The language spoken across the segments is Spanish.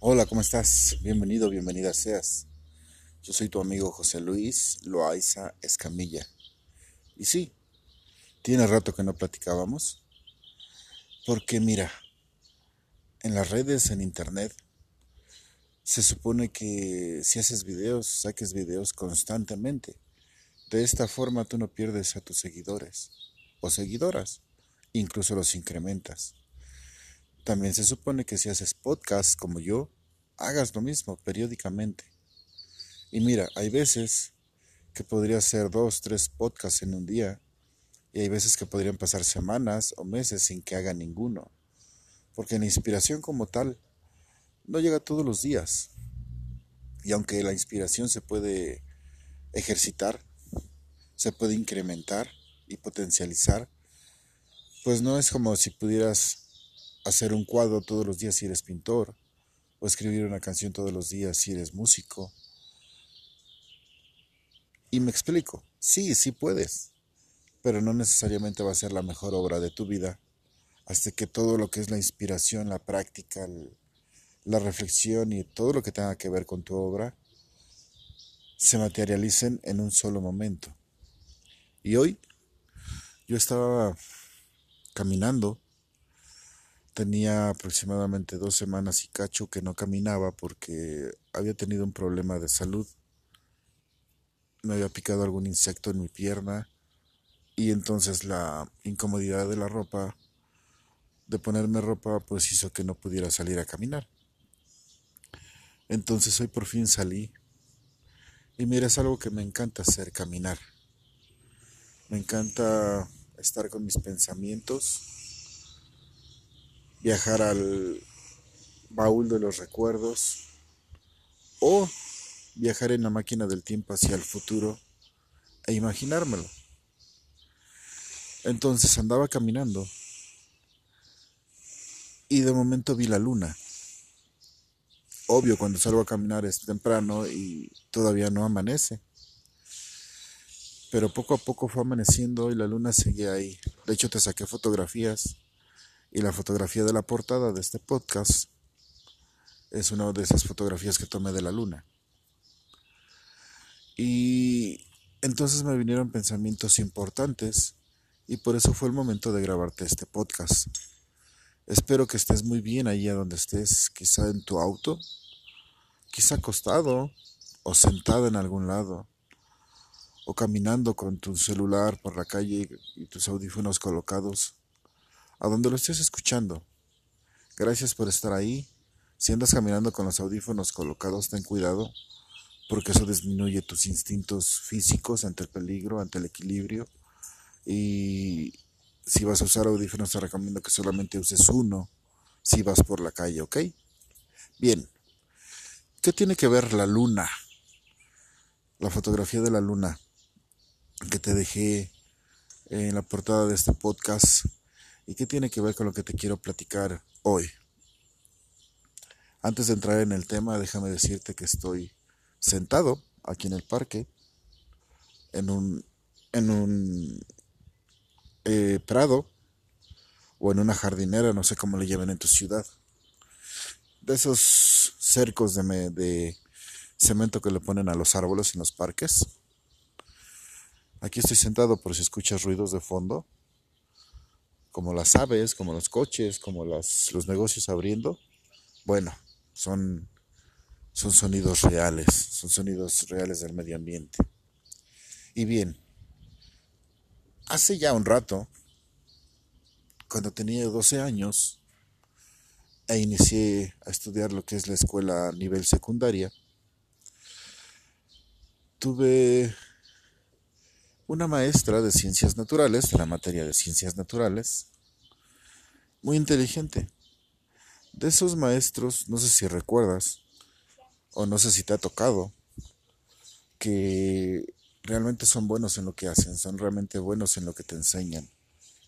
Hola, ¿cómo estás? Bienvenido, bienvenida seas. Yo soy tu amigo José Luis Loaiza Escamilla. Y sí, tiene rato que no platicábamos. Porque mira, en las redes, en internet, se supone que si haces videos, saques videos constantemente. De esta forma tú no pierdes a tus seguidores o seguidoras, incluso los incrementas. También se supone que si haces podcast como yo, hagas lo mismo periódicamente. Y mira, hay veces que podría hacer dos, tres podcasts en un día, y hay veces que podrían pasar semanas o meses sin que haga ninguno, porque la inspiración como tal no llega todos los días. Y aunque la inspiración se puede ejercitar, se puede incrementar y potencializar, pues no es como si pudieras hacer un cuadro todos los días si eres pintor, o escribir una canción todos los días si eres músico. Y me explico, sí, sí puedes, pero no necesariamente va a ser la mejor obra de tu vida, hasta que todo lo que es la inspiración, la práctica, la reflexión y todo lo que tenga que ver con tu obra se materialicen en un solo momento. Y hoy yo estaba caminando Tenía aproximadamente dos semanas y cacho que no caminaba porque había tenido un problema de salud. Me había picado algún insecto en mi pierna y entonces la incomodidad de la ropa, de ponerme ropa, pues hizo que no pudiera salir a caminar. Entonces hoy por fin salí y mira, es algo que me encanta hacer, caminar. Me encanta estar con mis pensamientos viajar al baúl de los recuerdos o viajar en la máquina del tiempo hacia el futuro e imaginármelo. Entonces andaba caminando y de momento vi la luna. Obvio, cuando salgo a caminar es temprano y todavía no amanece. Pero poco a poco fue amaneciendo y la luna seguía ahí. De hecho, te saqué fotografías y la fotografía de la portada de este podcast es una de esas fotografías que tomé de la luna. Y entonces me vinieron pensamientos importantes y por eso fue el momento de grabarte este podcast. Espero que estés muy bien allá donde estés, quizá en tu auto, quizá acostado o sentado en algún lado, o caminando con tu celular por la calle y tus audífonos colocados a donde lo estés escuchando. Gracias por estar ahí. Si andas caminando con los audífonos colocados, ten cuidado, porque eso disminuye tus instintos físicos ante el peligro, ante el equilibrio. Y si vas a usar audífonos, te recomiendo que solamente uses uno si vas por la calle, ¿ok? Bien. ¿Qué tiene que ver la luna? La fotografía de la luna que te dejé en la portada de este podcast ¿Y qué tiene que ver con lo que te quiero platicar hoy? Antes de entrar en el tema, déjame decirte que estoy sentado aquí en el parque, en un, en un eh, prado o en una jardinera, no sé cómo le llaman en tu ciudad. De esos cercos de, de cemento que le ponen a los árboles en los parques. Aquí estoy sentado por si escuchas ruidos de fondo como las aves, como los coches, como los negocios abriendo, bueno, son, son sonidos reales, son sonidos reales del medio ambiente. Y bien, hace ya un rato, cuando tenía 12 años, e inicié a estudiar lo que es la escuela a nivel secundaria, tuve una maestra de ciencias naturales, de la materia de ciencias naturales, muy inteligente. De esos maestros, no sé si recuerdas, o no sé si te ha tocado, que realmente son buenos en lo que hacen, son realmente buenos en lo que te enseñan.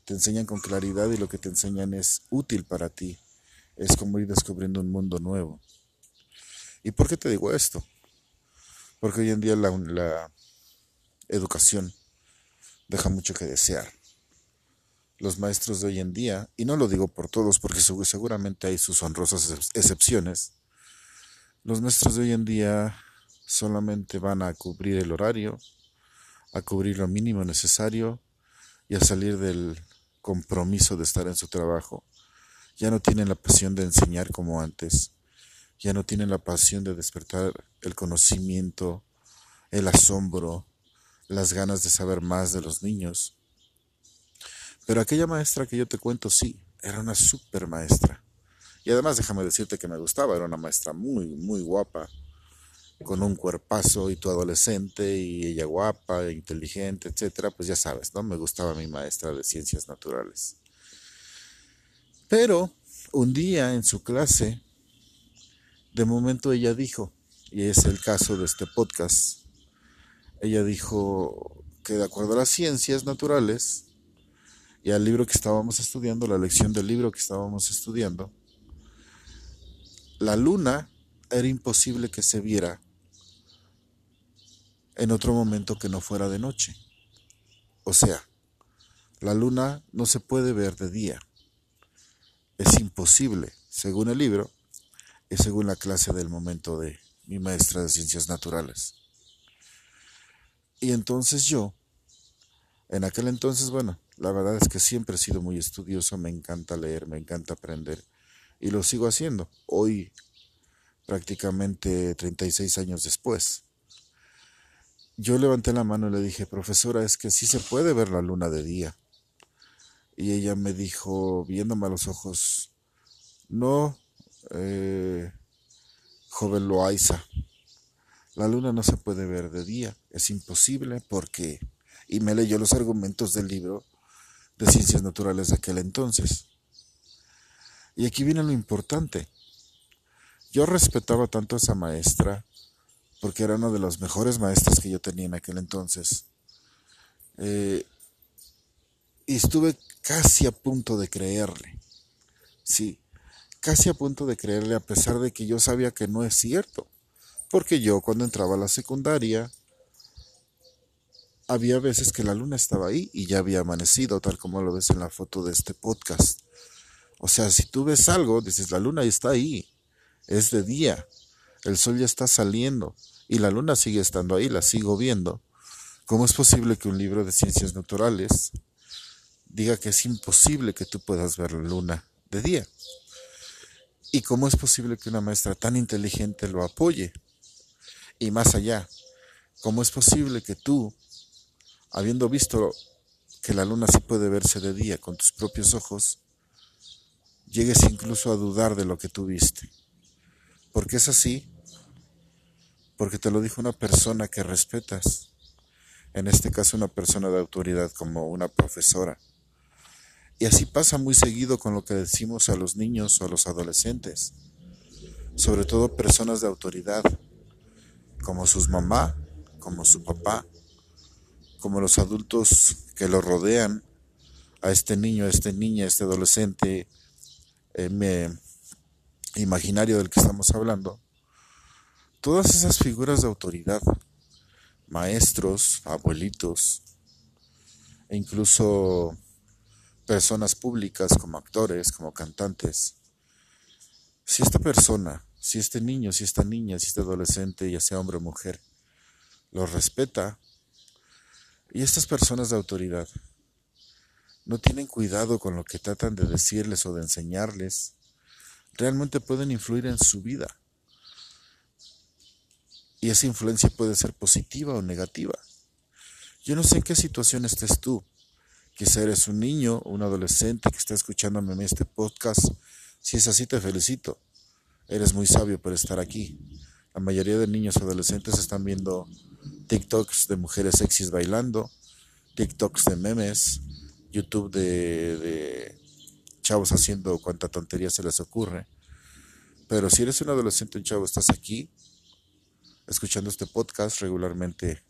Te enseñan con claridad y lo que te enseñan es útil para ti. Es como ir descubriendo un mundo nuevo. ¿Y por qué te digo esto? Porque hoy en día la, la educación deja mucho que desear. Los maestros de hoy en día, y no lo digo por todos porque seguramente hay sus honrosas excepciones, Los maestros de hoy en día solamente van a cubrir el horario, a cubrir lo mínimo necesario y a salir del compromiso de estar en su trabajo. Ya no tienen la pasión de enseñar como antes, ya no tienen la pasión de despertar el conocimiento, el asombro, las ganas de saber más de los niños. Pero aquella maestra que yo te cuento, sí, era una super maestra. Y además déjame decirte que me gustaba, era una maestra muy, muy guapa, con un cuerpazo y tu adolescente y ella guapa, inteligente, etcétera, pues ya sabes, ¿no? Me gustaba mi maestra de ciencias naturales. Pero un día en su clase, de momento ella dijo, y es el caso de este podcast, ella dijo que de acuerdo a las ciencias naturales y al libro que estábamos estudiando, la lección del libro que estábamos estudiando, la luna era imposible que se viera en otro momento que no fuera de noche. O sea, la luna no se puede ver de día. Es imposible, según el libro y según la clase del momento de mi maestra de ciencias naturales. Y entonces yo, en aquel entonces, bueno, la verdad es que siempre he sido muy estudioso, me encanta leer, me encanta aprender y lo sigo haciendo. Hoy, prácticamente 36 años después. Yo levanté la mano y le dije, profesora, es que sí se puede ver la luna de día. Y ella me dijo, viéndome a los ojos, no, eh, joven Loaiza, la luna no se puede ver de día, es imposible porque... Y me leyó los argumentos del libro de ciencias naturales de aquel entonces. Y aquí viene lo importante. Yo respetaba tanto a esa maestra porque era una de las mejores maestras que yo tenía en aquel entonces. Eh, y estuve casi a punto de creerle. Sí, casi a punto de creerle a pesar de que yo sabía que no es cierto. Porque yo cuando entraba a la secundaria había veces que la luna estaba ahí y ya había amanecido, tal como lo ves en la foto de este podcast. O sea, si tú ves algo, dices, la luna está ahí, es de día, el sol ya está saliendo y la luna sigue estando ahí, la sigo viendo. ¿Cómo es posible que un libro de ciencias naturales diga que es imposible que tú puedas ver la luna de día? ¿Y cómo es posible que una maestra tan inteligente lo apoye? Y más allá, ¿cómo es posible que tú, habiendo visto que la luna sí puede verse de día con tus propios ojos, llegues incluso a dudar de lo que tú viste. Porque es así, porque te lo dijo una persona que respetas, en este caso una persona de autoridad como una profesora. Y así pasa muy seguido con lo que decimos a los niños o a los adolescentes, sobre todo personas de autoridad, como sus mamá, como su papá, como los adultos que lo rodean a este niño, a esta niña, a este adolescente, eh, imaginario del que estamos hablando, todas esas figuras de autoridad, maestros, abuelitos, e incluso personas públicas como actores, como cantantes, si esta persona, si este niño, si esta niña, si este adolescente, ya sea hombre o mujer, lo respeta, y estas personas de autoridad no tienen cuidado con lo que tratan de decirles o de enseñarles, realmente pueden influir en su vida. Y esa influencia puede ser positiva o negativa. Yo no sé en qué situación estés tú. Quizá eres un niño o un adolescente que está escuchándome en este podcast. Si es así, te felicito. Eres muy sabio por estar aquí. La mayoría de niños adolescentes están viendo TikToks de mujeres sexys bailando, TikToks de memes, YouTube de, chavos haciendo cuanta tontería se les ocurre. Pero si eres un adolescente, un chavo, estás aquí escuchando este podcast regularmente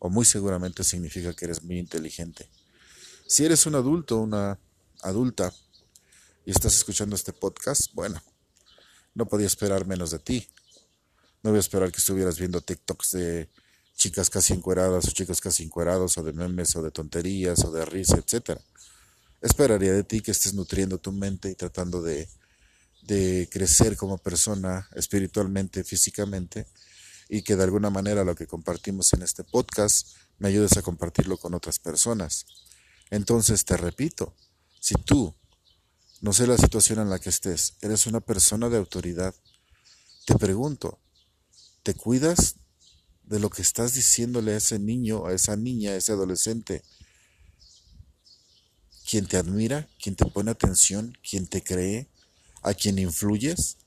o muy seguramente significa que eres muy inteligente. Si eres un adulto, una adulta y estás escuchando este podcast, bueno, no podía esperar menos de ti. No voy a esperar que estuvieras viendo TikToks de chicas casi encueradas o chicos casi encuerados o de memes o de tonterías o de risa, etc. Esperaría de ti que estés nutriendo tu mente y tratando de de crecer como persona espiritualmente, físicamente, y que de alguna manera lo que compartimos en este podcast me ayudes a compartirlo con otras personas. Entonces te repito, si tú, no sé la situación en la que estés, eres una persona de autoridad, te pregunto, ¿te cuidas de lo que estás diciéndole a ese niño, a esa niña, a ese adolescente? ¿Quién te admira? ¿Quién te pone atención? ¿Quién te cree? ¿A quién influyes?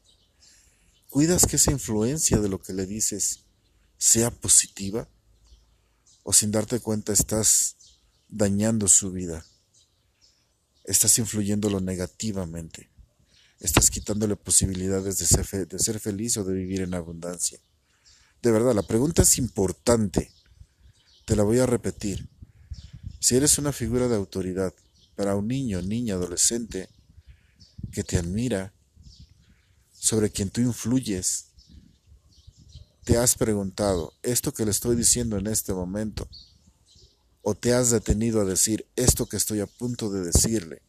¿Cuidas que esa influencia de lo que le dices sea positiva? ¿O sin darte cuenta estás dañando su vida? Estás influyéndolo negativamente. Estás quitándole posibilidades de ser, de ser feliz o de vivir en abundancia. De verdad, la pregunta es importante. Te la voy a repetir. Si eres una figura de autoridad para un niño, niña, adolescente que te admira, sobre quien tú influyes, te has preguntado, esto que le estoy diciendo en este momento, o te has detenido a decir, esto que estoy a punto de decirle,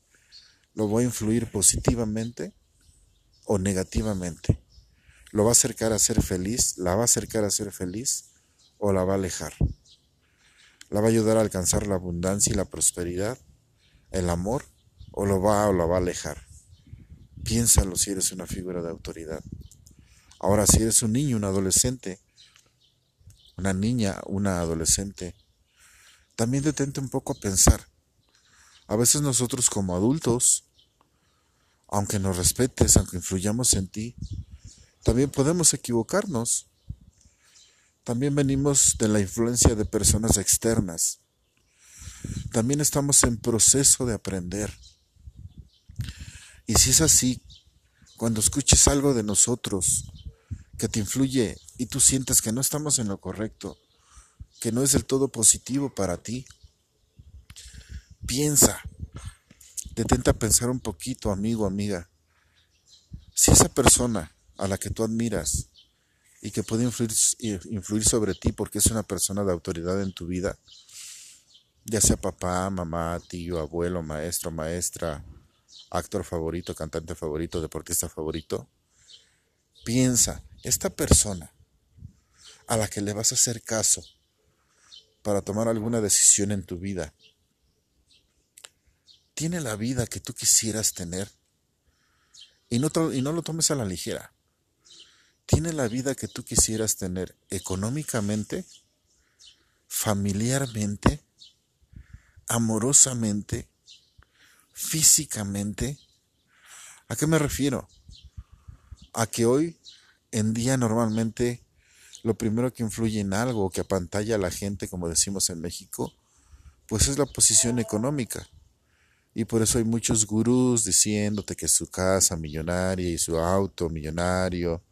¿lo voy a influir positivamente o negativamente? ¿Lo va a acercar a ser feliz? ¿La va a acercar a ser feliz o la va a alejar? ¿La va a ayudar a alcanzar la abundancia y la prosperidad, el amor, o lo va o la va a alejar? Piénsalo si eres una figura de autoridad. Ahora, si eres un niño, un adolescente, una niña, una adolescente, también detente un poco a pensar. A veces nosotros como adultos, aunque nos respetes, aunque influyamos en ti, también podemos equivocarnos. También venimos de la influencia de personas externas. También estamos en proceso de aprender. Y si es así, cuando escuches algo de nosotros que te influye y tú sientes que no estamos en lo correcto, que no es del todo positivo para ti, piensa, detenta a pensar un poquito, amigo, amiga. Si esa persona a la que tú admiras y que puede influir, influir sobre ti porque es una persona de autoridad en tu vida, ya sea papá, mamá, tío, abuelo, maestro, maestra, actor favorito, cantante favorito, deportista favorito, piensa, esta persona a la que le vas a hacer caso para tomar alguna decisión en tu vida, tiene la vida que tú quisieras tener. Y no, y no lo tomes a la ligera. Tiene la vida que tú quisieras tener económicamente, familiarmente, amorosamente, físicamente. ¿A qué me refiero? A que hoy en día normalmente lo primero que influye en algo que apantalla a la gente, como decimos en México, pues es la posición económica. Y por eso hay muchos gurús diciéndote que su casa millonaria y su auto millonario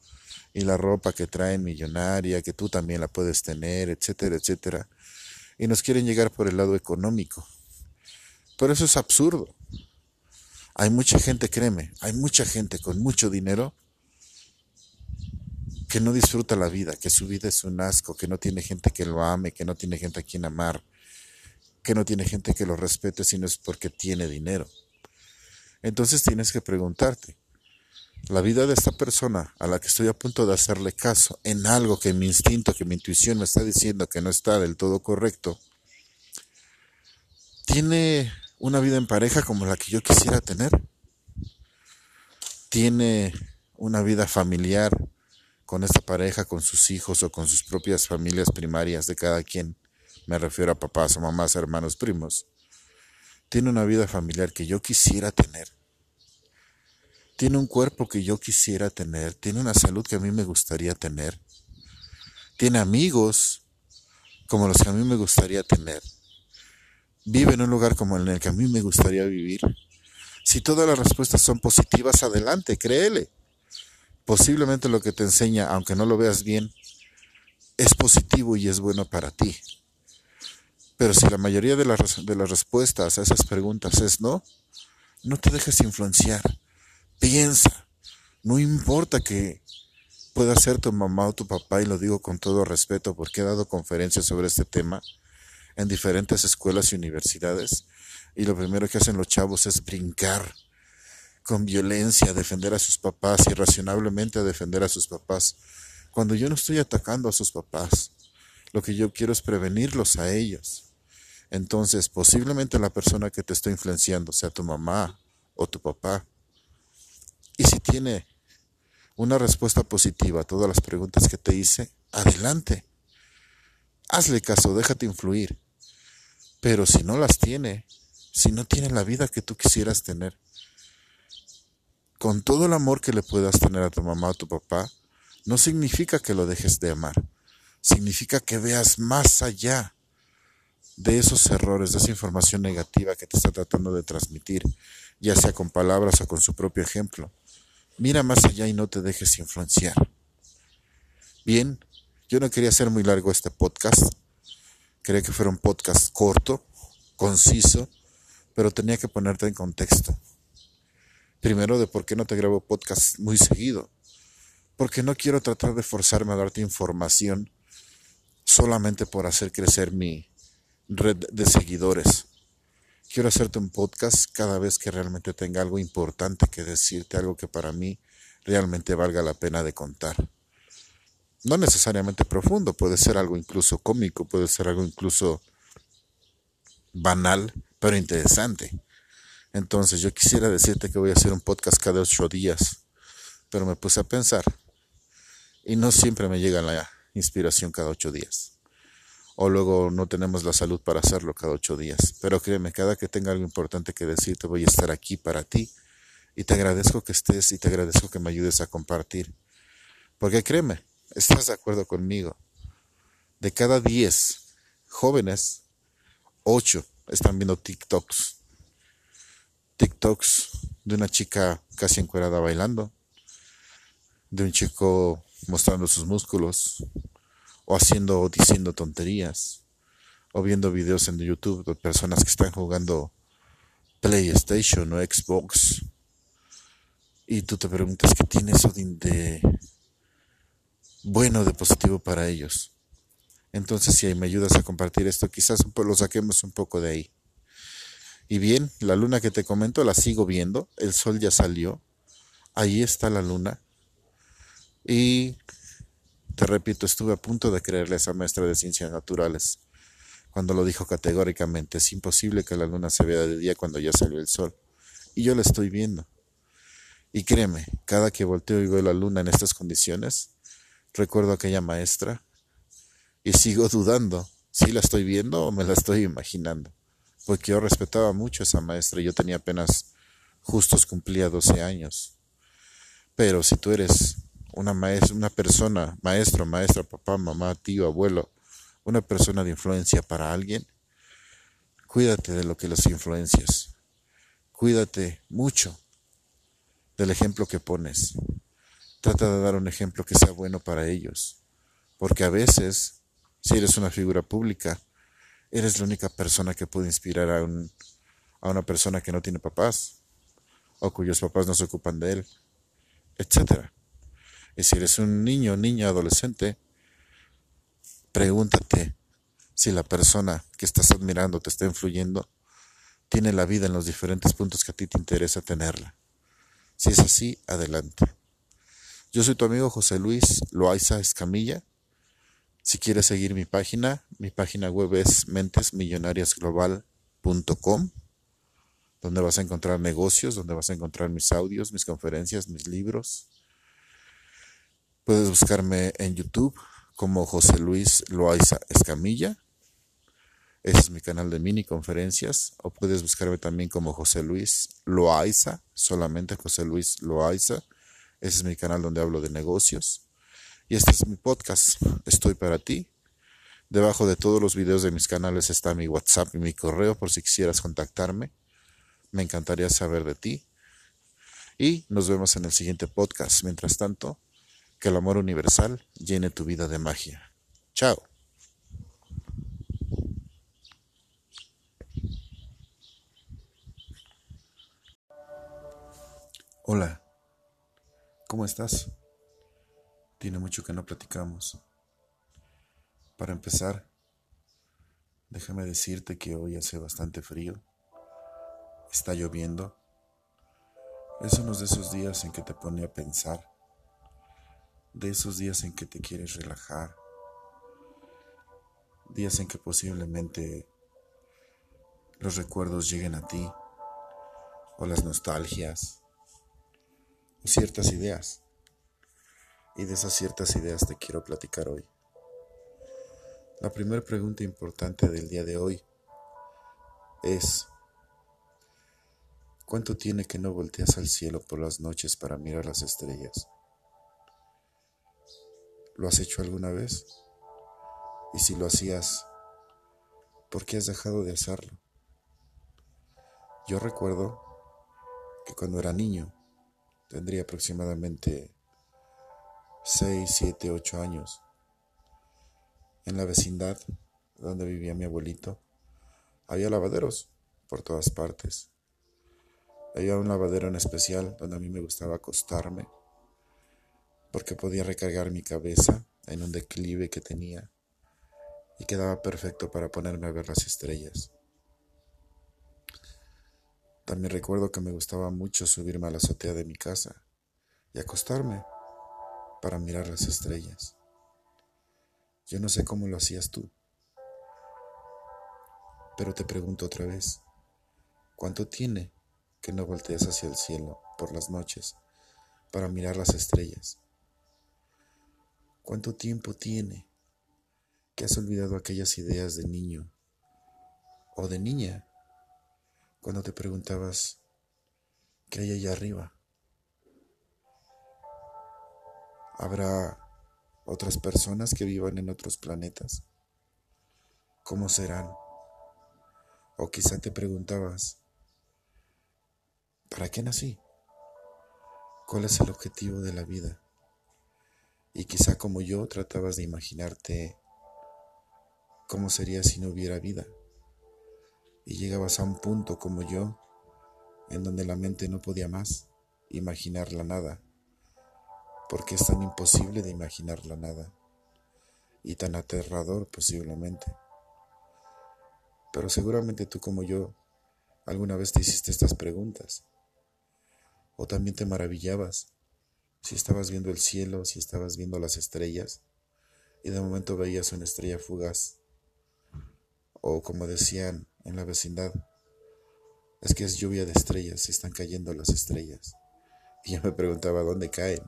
y la ropa que traen millonaria, que tú también la puedes tener, etcétera, etcétera. Y nos quieren llegar por el lado económico. Pero eso es absurdo. Hay mucha gente, créeme, hay mucha gente con mucho dinero que no disfruta la vida, que su vida es un asco, que no tiene gente que lo ame, que no tiene gente a quien amar, que no tiene gente que lo respete, sino es porque tiene dinero. Entonces tienes que preguntarte, la vida de esta persona a la que estoy a punto de hacerle caso en algo que mi instinto, que mi intuición me está diciendo que no está del todo correcto, tiene una vida en pareja como la que yo quisiera tener. Tiene una vida familiar con esta pareja, con sus hijos o con sus propias familias primarias de cada quien. Me refiero a papás o mamás, hermanos, primos. Tiene una vida familiar que yo quisiera tener. Tiene un cuerpo que yo quisiera tener. Tiene una salud que a mí me gustaría tener. Tiene amigos como los que a mí me gustaría tener vive en un lugar como el que a mí me gustaría vivir? Si todas las respuestas son positivas, adelante, créele. Posiblemente lo que te enseña, aunque no lo veas bien, es positivo y es bueno para ti. Pero si la mayoría de las respuestas a esas preguntas es no, no te dejes influenciar. Piensa. No importa que pueda ser tu mamá o tu papá, y lo digo con todo respeto porque he dado conferencias sobre este tema en diferentes escuelas y universidades y lo primero que hacen los chavos es brincar con violencia defender a sus papás, irracionalmente a defender a sus papás, cuando yo no estoy atacando a sus papás. Lo que yo quiero es prevenirlos a ellos. Entonces, posiblemente la persona que te está influenciando sea tu mamá o tu papá. Y si tiene una respuesta positiva a todas las preguntas que te hice, adelante. Hazle caso, déjate influir. Pero si no las tiene, si no tiene la vida que tú quisieras tener, con todo el amor que le puedas tener a tu mamá o tu papá, no significa que lo dejes de amar. Significa que veas más allá de esos errores, de esa información negativa que te está tratando de transmitir, ya sea con palabras o con su propio ejemplo. Mira más allá y no te dejes influenciar. Bien, yo no quería hacer muy largo este podcast. Quería que fuera un podcast corto, conciso, pero tenía que ponerte en contexto. Primero de por qué no te grabo podcast muy seguido. Porque no quiero tratar de forzarme a darte información solamente por hacer crecer mi, red de seguidores. Quiero hacerte un podcast cada vez que realmente tenga algo importante que decirte, algo que para mí realmente valga la pena de contar. No necesariamente profundo, puede ser algo incluso cómico, puede ser algo incluso banal, pero interesante. Entonces yo quisiera decirte que voy a hacer un podcast cada ocho días, pero me puse a pensar y no siempre me llega la inspiración cada ocho días o luego no tenemos la salud para hacerlo cada ocho días. Pero créeme, cada que tenga algo importante que decirte, voy a estar aquí para ti. Y te agradezco que estés y te agradezco que me ayudes a compartir. Porque créeme, estás de acuerdo conmigo. De cada diez jóvenes, ocho están viendo TikToks. TikToks de una chica casi encuerada bailando. De un chico mostrando sus músculos o haciendo o diciendo tonterías o viendo videos en YouTube de personas que están jugando PlayStation o Xbox y tú te preguntas qué tiene eso de, bueno, de positivo para ellos. Entonces, si me ayudas a compartir esto, quizás lo saquemos un poco de ahí. Y bien, la luna que te comento la sigo viendo, el sol ya salió, ahí está la luna. Y te repito, estuve a punto de creerle a esa maestra de ciencias naturales cuando lo dijo categóricamente, es imposible que la luna se vea de día cuando ya salió el sol. Y yo la estoy viendo. Y créeme, cada que volteo y veo la luna en estas condiciones, recuerdo a aquella maestra y sigo dudando si la estoy viendo o me la estoy imaginando. Porque yo respetaba mucho a esa maestra y yo tenía apenas justos cumplía 12 años. Pero si tú eres una maestra, una persona, maestro, maestra, papá, mamá, tío, abuelo, una persona de influencia para alguien, cuídate de lo que los influencias. Cuídate mucho del ejemplo que pones. Trata de dar un ejemplo que sea bueno para ellos. Porque a veces, si eres una figura pública, eres la única persona que puede inspirar a, un, a una persona que no tiene papás o cuyos papás no se ocupan de él, etcétera. Y si eres un niño, niña, adolescente, pregúntate si la persona que estás admirando te está influyendo, tiene la vida en los diferentes puntos que a ti te interesa tenerla. Si es así, adelante. Yo soy tu amigo José Luis Loaiza Escamilla. Si quieres seguir mi página, mi página web es mentesmillonariasglobal.com, donde vas a encontrar negocios, donde vas a encontrar mis audios, mis conferencias, mis libros, Puedes buscarme en YouTube como José Luis Loaiza Escamilla. Ese es mi canal de mini conferencias. O puedes buscarme también como José Luis Loaiza, solamente José Luis Loaiza. Ese es mi canal donde hablo de negocios. Y este es mi podcast. Estoy para ti. Debajo de todos los videos de mis canales está mi WhatsApp y mi correo por si quisieras contactarme. Me encantaría saber de ti. Y nos vemos en el siguiente podcast. Mientras tanto, que el amor universal llene tu vida de magia. Chao. Hola, ¿cómo estás? Tiene mucho que no platicamos. Para empezar, déjame decirte que hoy hace bastante frío, está lloviendo, Es uno de esos días en que te pone a pensar, de esos días en que te quieres relajar, días en que posiblemente los recuerdos lleguen a ti, o las nostalgias, o ciertas ideas. Y de esas ciertas ideas te quiero platicar hoy. La primera pregunta importante del día de hoy es, ¿Cuánto tiene que no volteas al cielo por las noches para mirar las estrellas? ¿Lo has hecho alguna vez? Y si lo hacías, ¿por qué has dejado de hacerlo? Yo recuerdo que cuando era niño, tendría aproximadamente 6, 7, 8 años, en la vecindad donde vivía mi abuelito, había lavaderos por todas partes. Había un lavadero en especial donde a mí me gustaba acostarme porque podía recargar mi cabeza en un declive que tenía y quedaba perfecto para ponerme a ver las estrellas. También recuerdo que me gustaba mucho subirme a la azotea de mi casa y acostarme para mirar las estrellas. Yo no sé cómo lo hacías tú, pero te pregunto otra vez, ¿cuánto tiene que no voltees hacia el cielo por las noches para mirar las estrellas. ¿Cuánto tiempo tiene que has olvidado aquellas ideas de niño o de niña cuando te preguntabas qué hay allá arriba? ¿Habrá otras personas que vivan en otros planetas? ¿Cómo serán? O quizá te preguntabas, ¿Para qué nací? ¿Cuál es el objetivo de la vida? Y quizá como yo tratabas de imaginarte cómo sería si no hubiera vida. Y llegabas a un punto como yo, en donde la mente no podía más imaginar la nada, porque es tan imposible de imaginar la nada, y tan aterrador posiblemente. Pero seguramente tú como yo alguna vez te hiciste estas preguntas. O también te maravillabas si estabas viendo el cielo, si estabas viendo las estrellas y de momento veías una estrella fugaz. O como decían en la vecindad, es que es lluvia de estrellas, están cayendo las estrellas. Y yo me preguntaba dónde caen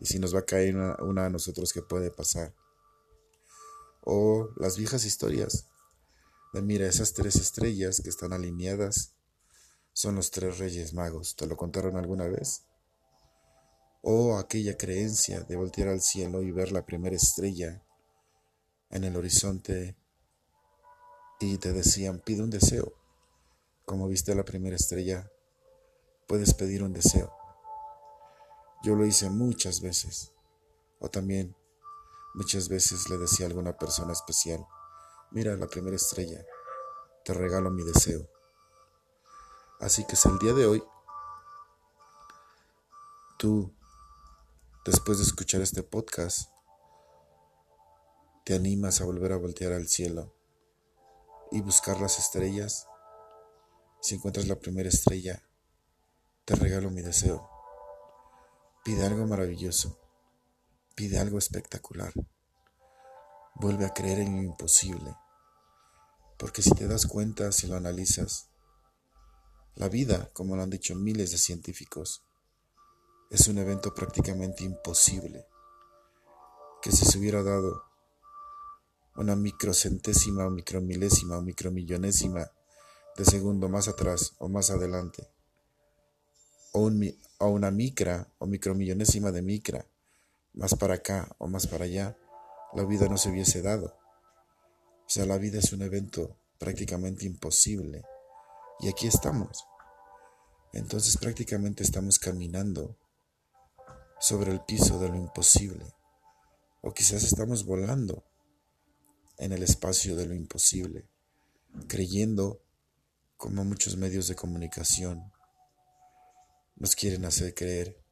y si nos va a caer una, una a nosotros, ¿qué puede pasar? O las viejas historias de mira esas tres estrellas que están alineadas son los tres reyes magos. ¿Te lo contaron alguna vez? O aquella creencia de voltear al cielo y ver la primera estrella en el horizonte y te decían, pide un deseo. Como viste la primera estrella, puedes pedir un deseo. Yo lo hice muchas veces. O también muchas veces le decía a alguna persona especial, mira la primera estrella, te regalo mi deseo. Así que es el día de hoy, tú, después de escuchar este podcast, te animas a volver a voltear al cielo y buscar las estrellas. Si encuentras la primera estrella, te regalo mi deseo. Pide algo maravilloso. Pide algo espectacular. Vuelve a creer en lo imposible. Porque si te das cuenta, si lo analizas, la vida, como lo han dicho miles de científicos, es un evento prácticamente imposible, que si se hubiera dado una microcentésima o micromilésima o micromillonésima de segundo más atrás o más adelante, o, o una micra o micromillonésima de micra más para acá o más para allá, la vida no se hubiese dado. O sea, la vida es un evento prácticamente imposible y aquí estamos. Entonces prácticamente estamos caminando sobre el piso de lo imposible. O quizás estamos volando en el espacio de lo imposible, creyendo como muchos medios de comunicación nos quieren hacer creer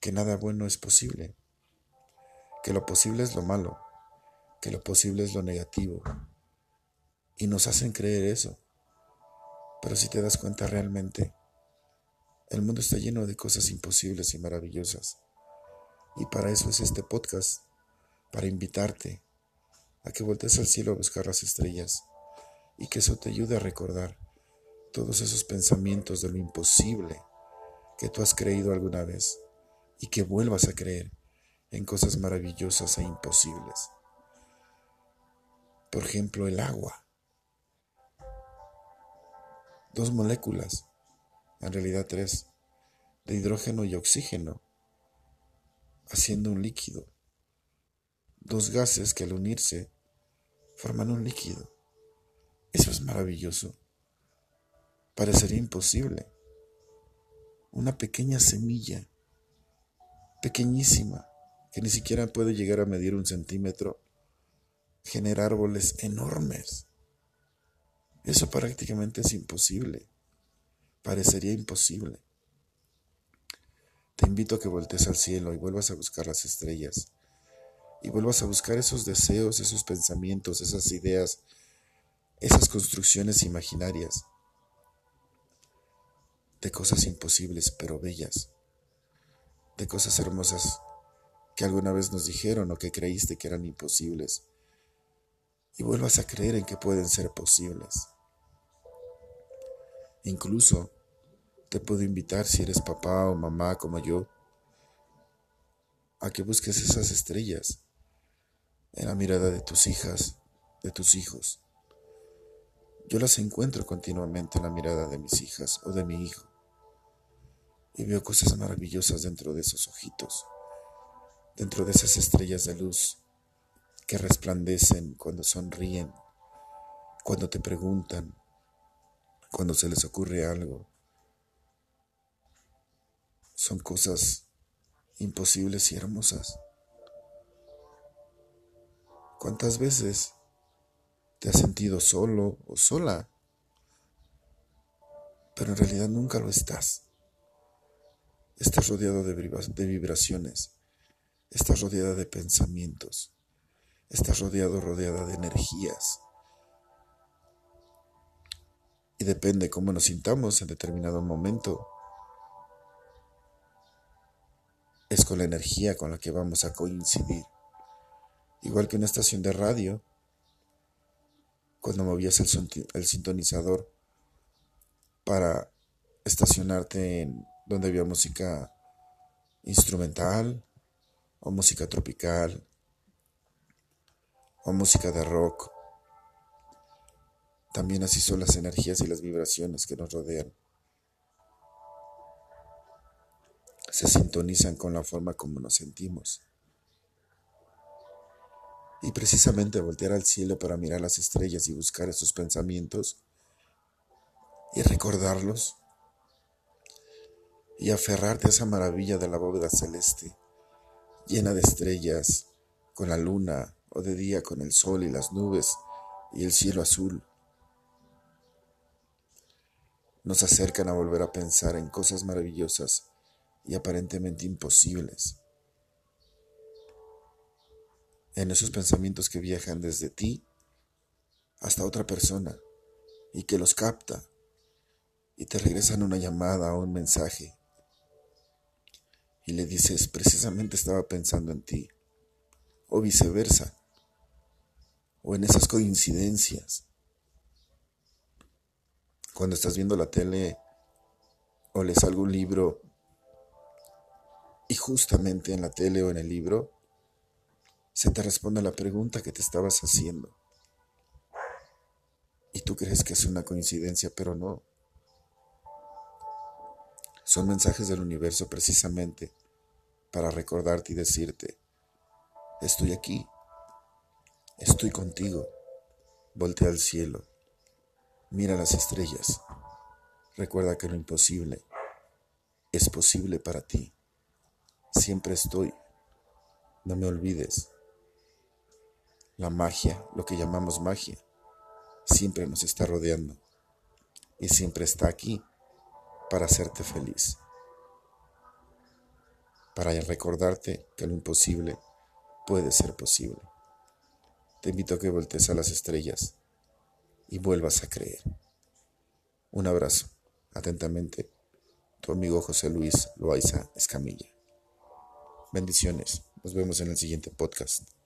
que nada bueno es posible, que lo posible es lo malo, que lo posible es lo negativo, y nos hacen creer eso. Pero si te das cuenta realmente, El mundo está lleno de cosas imposibles y maravillosas. Y para eso es este podcast, para invitarte a que voltees al cielo a buscar las estrellas y que eso te ayude a recordar todos esos pensamientos de lo imposible que tú has creído alguna vez y que vuelvas a creer en cosas maravillosas e imposibles. Por ejemplo, el agua. Dos moléculas, en realidad tres, de hidrógeno y oxígeno, haciendo un líquido. Dos gases que al unirse forman un líquido. Eso es maravilloso. Parecería imposible. Una pequeña semilla, pequeñísima, que ni siquiera puede llegar a medir un centímetro, genera árboles enormes. Eso prácticamente es imposible. Parecería imposible. Te invito a que voltees al cielo y vuelvas a buscar las estrellas. Y vuelvas a buscar esos deseos, esos pensamientos, esas ideas, esas construcciones imaginarias de cosas imposibles pero bellas, de cosas hermosas que alguna vez nos dijeron o que creíste que eran imposibles, y vuelvas a creer en que pueden ser posibles. Incluso te puedo invitar, si eres papá o mamá como yo, a que busques esas estrellas en la mirada de tus hijas, de tus hijos. Yo las encuentro continuamente en la mirada de mis hijas o de mi hijo. Y veo cosas maravillosas dentro de esos ojitos, dentro de esas estrellas de luz que resplandecen cuando sonríen, cuando te preguntan, cuando se les ocurre algo. Son cosas imposibles y hermosas. ¿Cuántas veces te has sentido solo o sola? Pero en realidad nunca lo estás. Estás rodeado de, vibraciones. Estás rodeada de pensamientos. Estás rodeado, rodeada de energías. Y depende cómo nos sintamos en determinado momento. Es con la energía con la que vamos a coincidir. Igual que una estación de radio, cuando movías el, el sintonizador para estacionarte en donde había música instrumental o música tropical o música de rock. También así son las energías y las vibraciones que nos rodean. Se sintonizan con la forma como nos sentimos. Y precisamente voltear al cielo para mirar las estrellas y buscar esos pensamientos y recordarlos y aferrarte a esa maravilla de la bóveda celeste, llena de estrellas, con la luna, o de día con el sol y las nubes y el cielo azul. Nos acercan a volver a pensar en cosas maravillosas y aparentemente imposibles. En esos pensamientos que viajan desde ti hasta otra persona y que los capta y te regresan una llamada o un mensaje y le dices, precisamente estaba pensando en ti, o viceversa o en esas coincidencias. Cuando estás viendo la tele o lees algún libro y justamente en la tele o en el libro se te responde la pregunta que te estabas haciendo. Y tú crees que es una coincidencia, pero no. Son mensajes del universo precisamente para recordarte y decirte, estoy aquí. Estoy contigo. Voltea al cielo. Mira las estrellas. Recuerda que lo imposible es posible para ti. Siempre estoy. No me olvides. La magia, lo que llamamos magia, siempre nos está rodeando y siempre está aquí para hacerte feliz, para recordarte que lo imposible puede ser posible. Te invito a que voltees a las estrellas y vuelvas a creer. Un abrazo. Atentamente, tu amigo José Luis Loaiza Escamilla. Bendiciones. Nos vemos en el siguiente podcast.